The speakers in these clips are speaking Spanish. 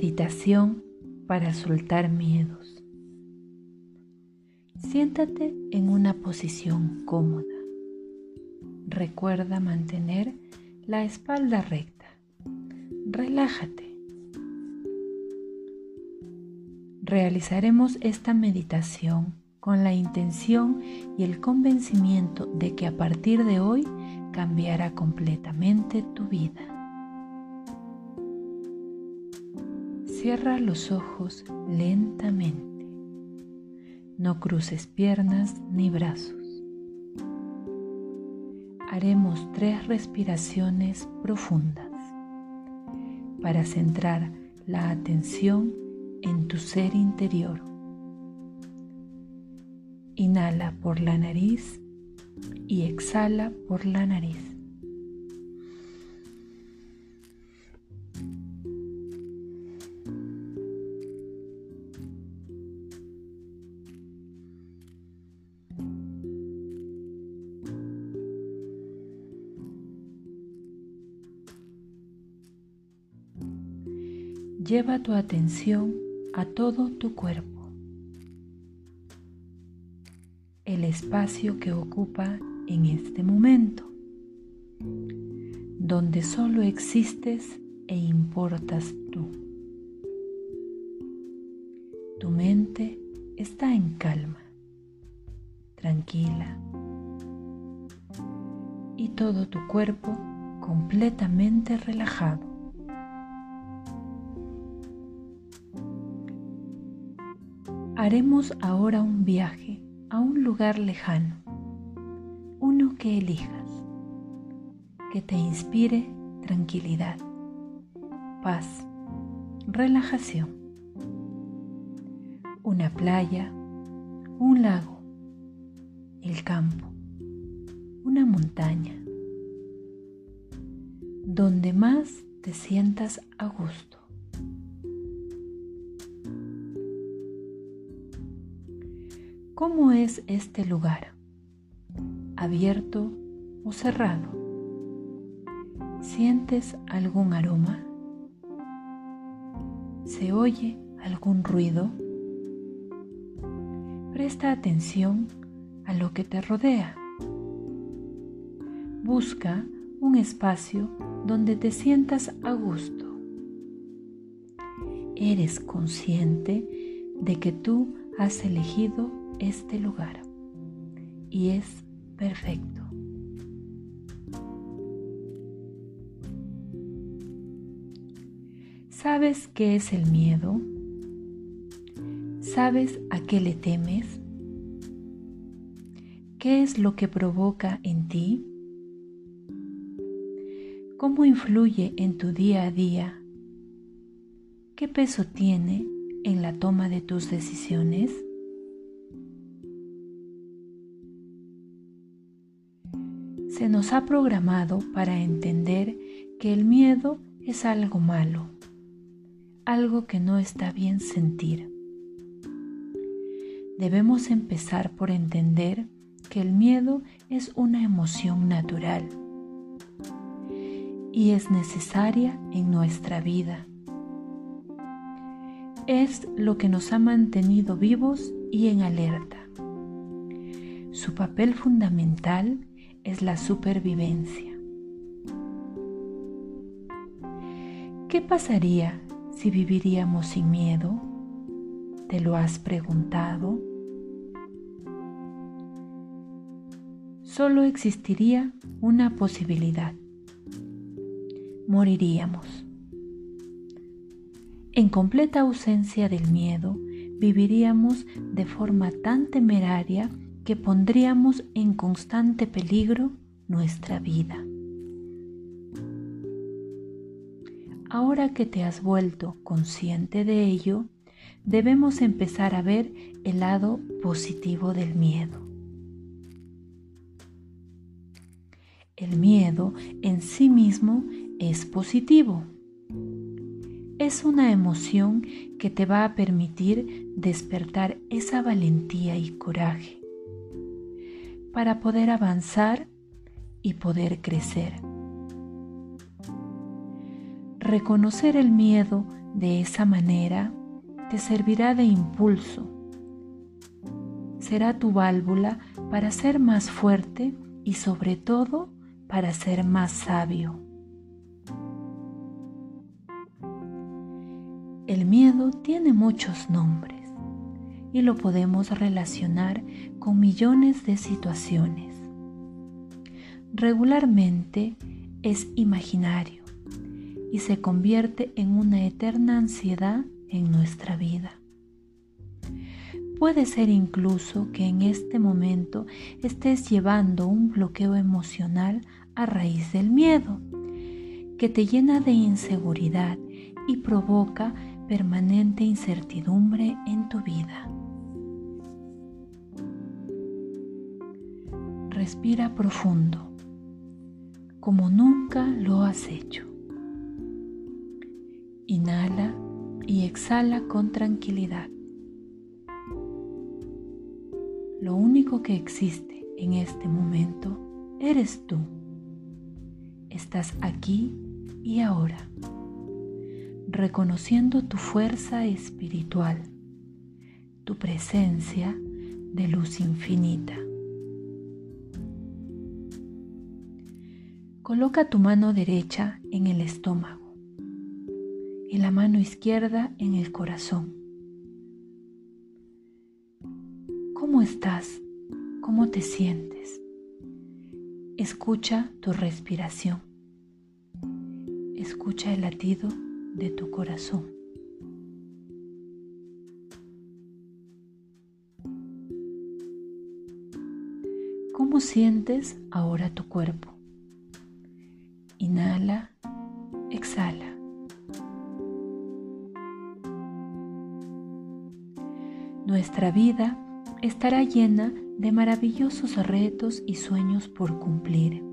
Meditación para soltar miedos. Siéntate en una posición cómoda. Recuerda mantener la espalda recta. Relájate. Realizaremos esta meditación con la intención y el convencimiento de que a partir de hoy cambiará completamente tu vida. Cierra los ojos lentamente. No cruces piernas ni brazos. Haremos tres respiraciones profundas para centrar la atención en tu ser interior. Inhala por la nariz y exhala por la nariz. Lleva tu atención a todo tu cuerpo. el espacio que ocupa en este momento, donde solo existes e importas tú. Tu mente está en calma, tranquila, y todo tu cuerpo completamente relajado. Haremos ahora un viaje a un lugar lejano, uno que elijas, que te inspire tranquilidad, paz, relajación. Una playa, un lago, el campo, una montaña, donde más te sientas a gusto. ¿Cómo es este lugar? ¿Abierto o cerrado? ¿Sientes algún aroma? ¿Se oye algún ruido? Presta atención a lo que te rodea. Busca un espacio donde te sientas a gusto. Eres consciente de que tú has elegido este lugar y es perfecto. ¿Sabes qué es el miedo? ¿Sabes a qué le temes? ¿Qué es lo que provoca en ti? ¿Cómo influye en tu día a día? ¿Qué peso tiene en la toma de tus decisiones? Se nos ha programado para entender que el miedo es algo malo, algo que no está bien sentir. Debemos empezar por entender que el miedo es una emoción natural y es necesaria en nuestra vida. Es lo que nos ha mantenido vivos y en alerta. Su papel fundamental es la supervivencia. ¿Qué pasaría si viviríamos sin miedo? ¿Te lo has preguntado? Solo existiría una posibilidad. Moriríamos. En completa ausencia del miedo, viviríamos de forma tan temeraria que pondríamos en constante peligro nuestra vida. Ahora que te has vuelto consciente de ello, debemos empezar a ver el lado positivo del miedo. El miedo en sí mismo es positivo. Es una emoción que te va a permitir despertar esa valentía y coraje para poder avanzar y poder crecer. Reconocer el miedo De esa manera te servirá de impulso. Será tu válvula para ser más fuerte y sobre todo para ser más sabio. El miedo tiene muchos nombres y lo podemos relacionar con millones de situaciones. Regularmente es imaginario y se convierte en una eterna ansiedad en nuestra vida. Puede ser incluso que en este momento estés llevando un bloqueo emocional a raíz del miedo, que te llena de inseguridad y provoca permanente incertidumbre en tu vida. Respira profundo, como nunca lo has hecho. Inhala y exhala con tranquilidad. Lo único que existe en este momento eres tú. Estás aquí y ahora reconociendo tu fuerza espiritual, tu presencia de luz infinita. Coloca tu mano derecha en el estómago y la mano izquierda en el corazón. ¿Cómo estás? ¿Cómo te sientes? Escucha tu respiración. Escucha el latido de tu corazón. ¿Cómo sientes ahora tu cuerpo? Inhala, exhala. Nuestra vida estará llena de maravillosos retos y sueños por cumplir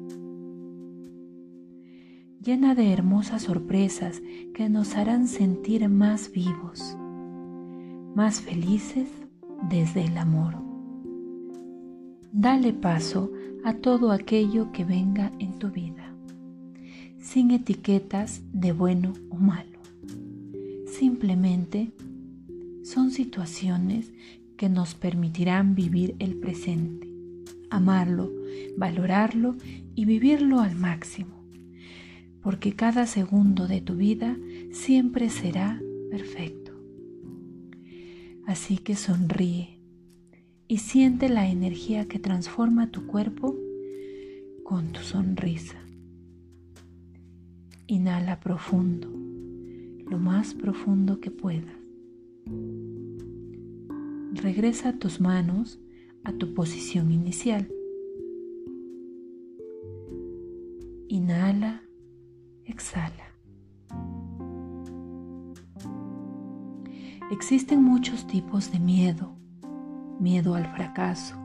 llena de hermosas sorpresas que nos harán sentir más vivos, más felices desde el amor. Dale paso a todo aquello que venga en tu vida, sin etiquetas de bueno o malo. Simplemente son situaciones que nos permitirán vivir el presente, amarlo, valorarlo y vivirlo al máximo porque cada segundo de tu vida siempre será perfecto. Así que sonríe y siente la energía que transforma tu cuerpo con tu sonrisa. Inhala profundo, lo más profundo que puedas. Regresa tus manos a tu posición inicial. Inhala exhala. Existen muchos tipos de miedo. Miedo al fracaso,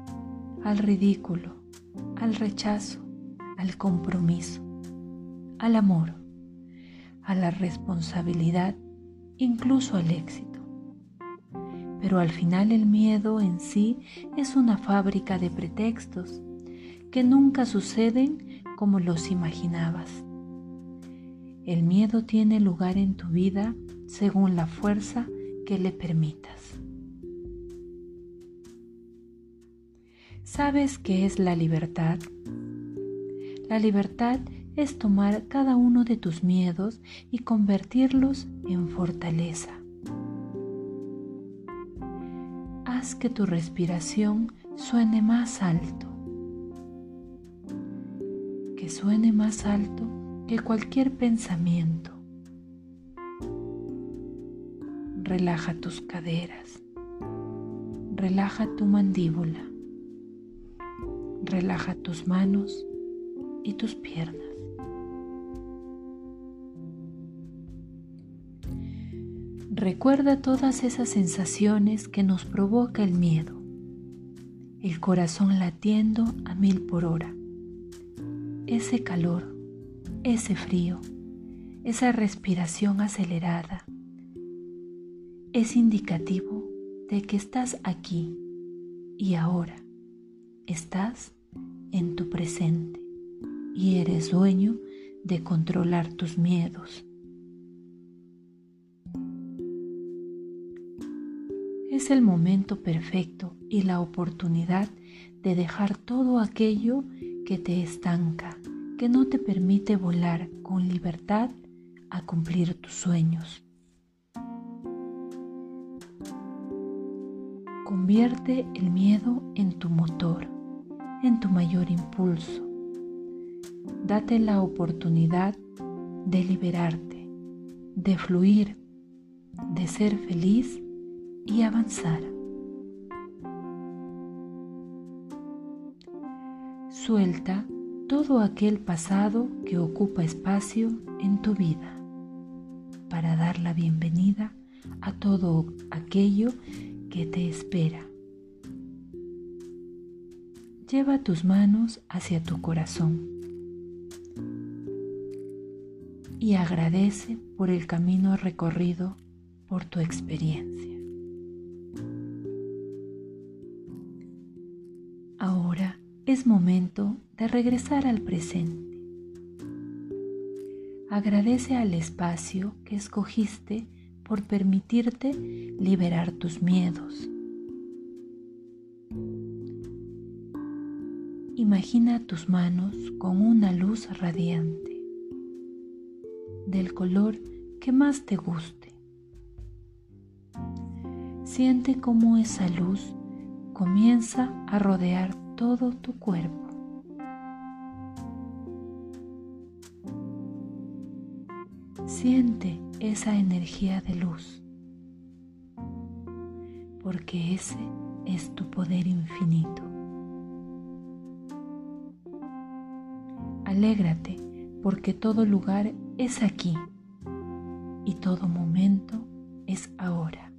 al ridículo, al rechazo, al compromiso, al amor, a la responsabilidad, incluso al éxito. Pero al final el miedo en sí es una fábrica de pretextos que nunca suceden como los imaginabas. El miedo tiene lugar en tu vida según la fuerza que le permitas. ¿Sabes qué es la libertad? La libertad tomar cada uno de tus miedos y convertirlos en fortaleza. Haz que tu respiración suene más alto. Que suene más alto cualquier pensamiento. Relaja tus caderas. Relaja tu mandíbula. Relaja tus manos y tus piernas. Recuerda todas esas sensaciones que nos provoca el miedo. El corazón latiendo a mil por hora. Ese calor ese frío, esa respiración acelerada, es indicativo de que estás aquí y ahora. Estás en tu presente y eres dueño de controlar tus miedos. Es el momento perfecto y la oportunidad de dejar todo aquello que te estanca, que no te permite volar con libertad a cumplir tus sueños. Convierte el miedo en tu motor, en tu mayor impulso. Date la oportunidad de liberarte, de fluir, de ser feliz y avanzar. Suelta todo aquel pasado que ocupa espacio en tu vida para dar la bienvenida a todo aquello que te espera. Lleva tus manos hacia tu corazón y agradece por el camino recorrido por tu experiencia. Es momento de regresar al presente. Agradece al espacio que escogiste por permitirte liberar tus miedos. Imagina tus manos con una luz radiante del color que más te guste. Siente cómo esa luz comienza a rodear todo tu cuerpo. Siente esa energía de luz, porque ese es tu poder infinito. Alégrate porque todo lugar es aquí y todo momento es ahora.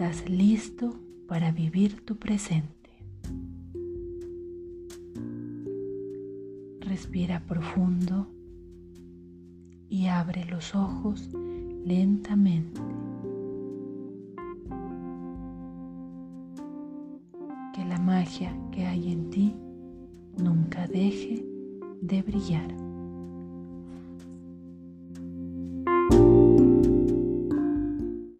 Estás listo para vivir tu presente. Respira profundo y abre los ojos lentamente.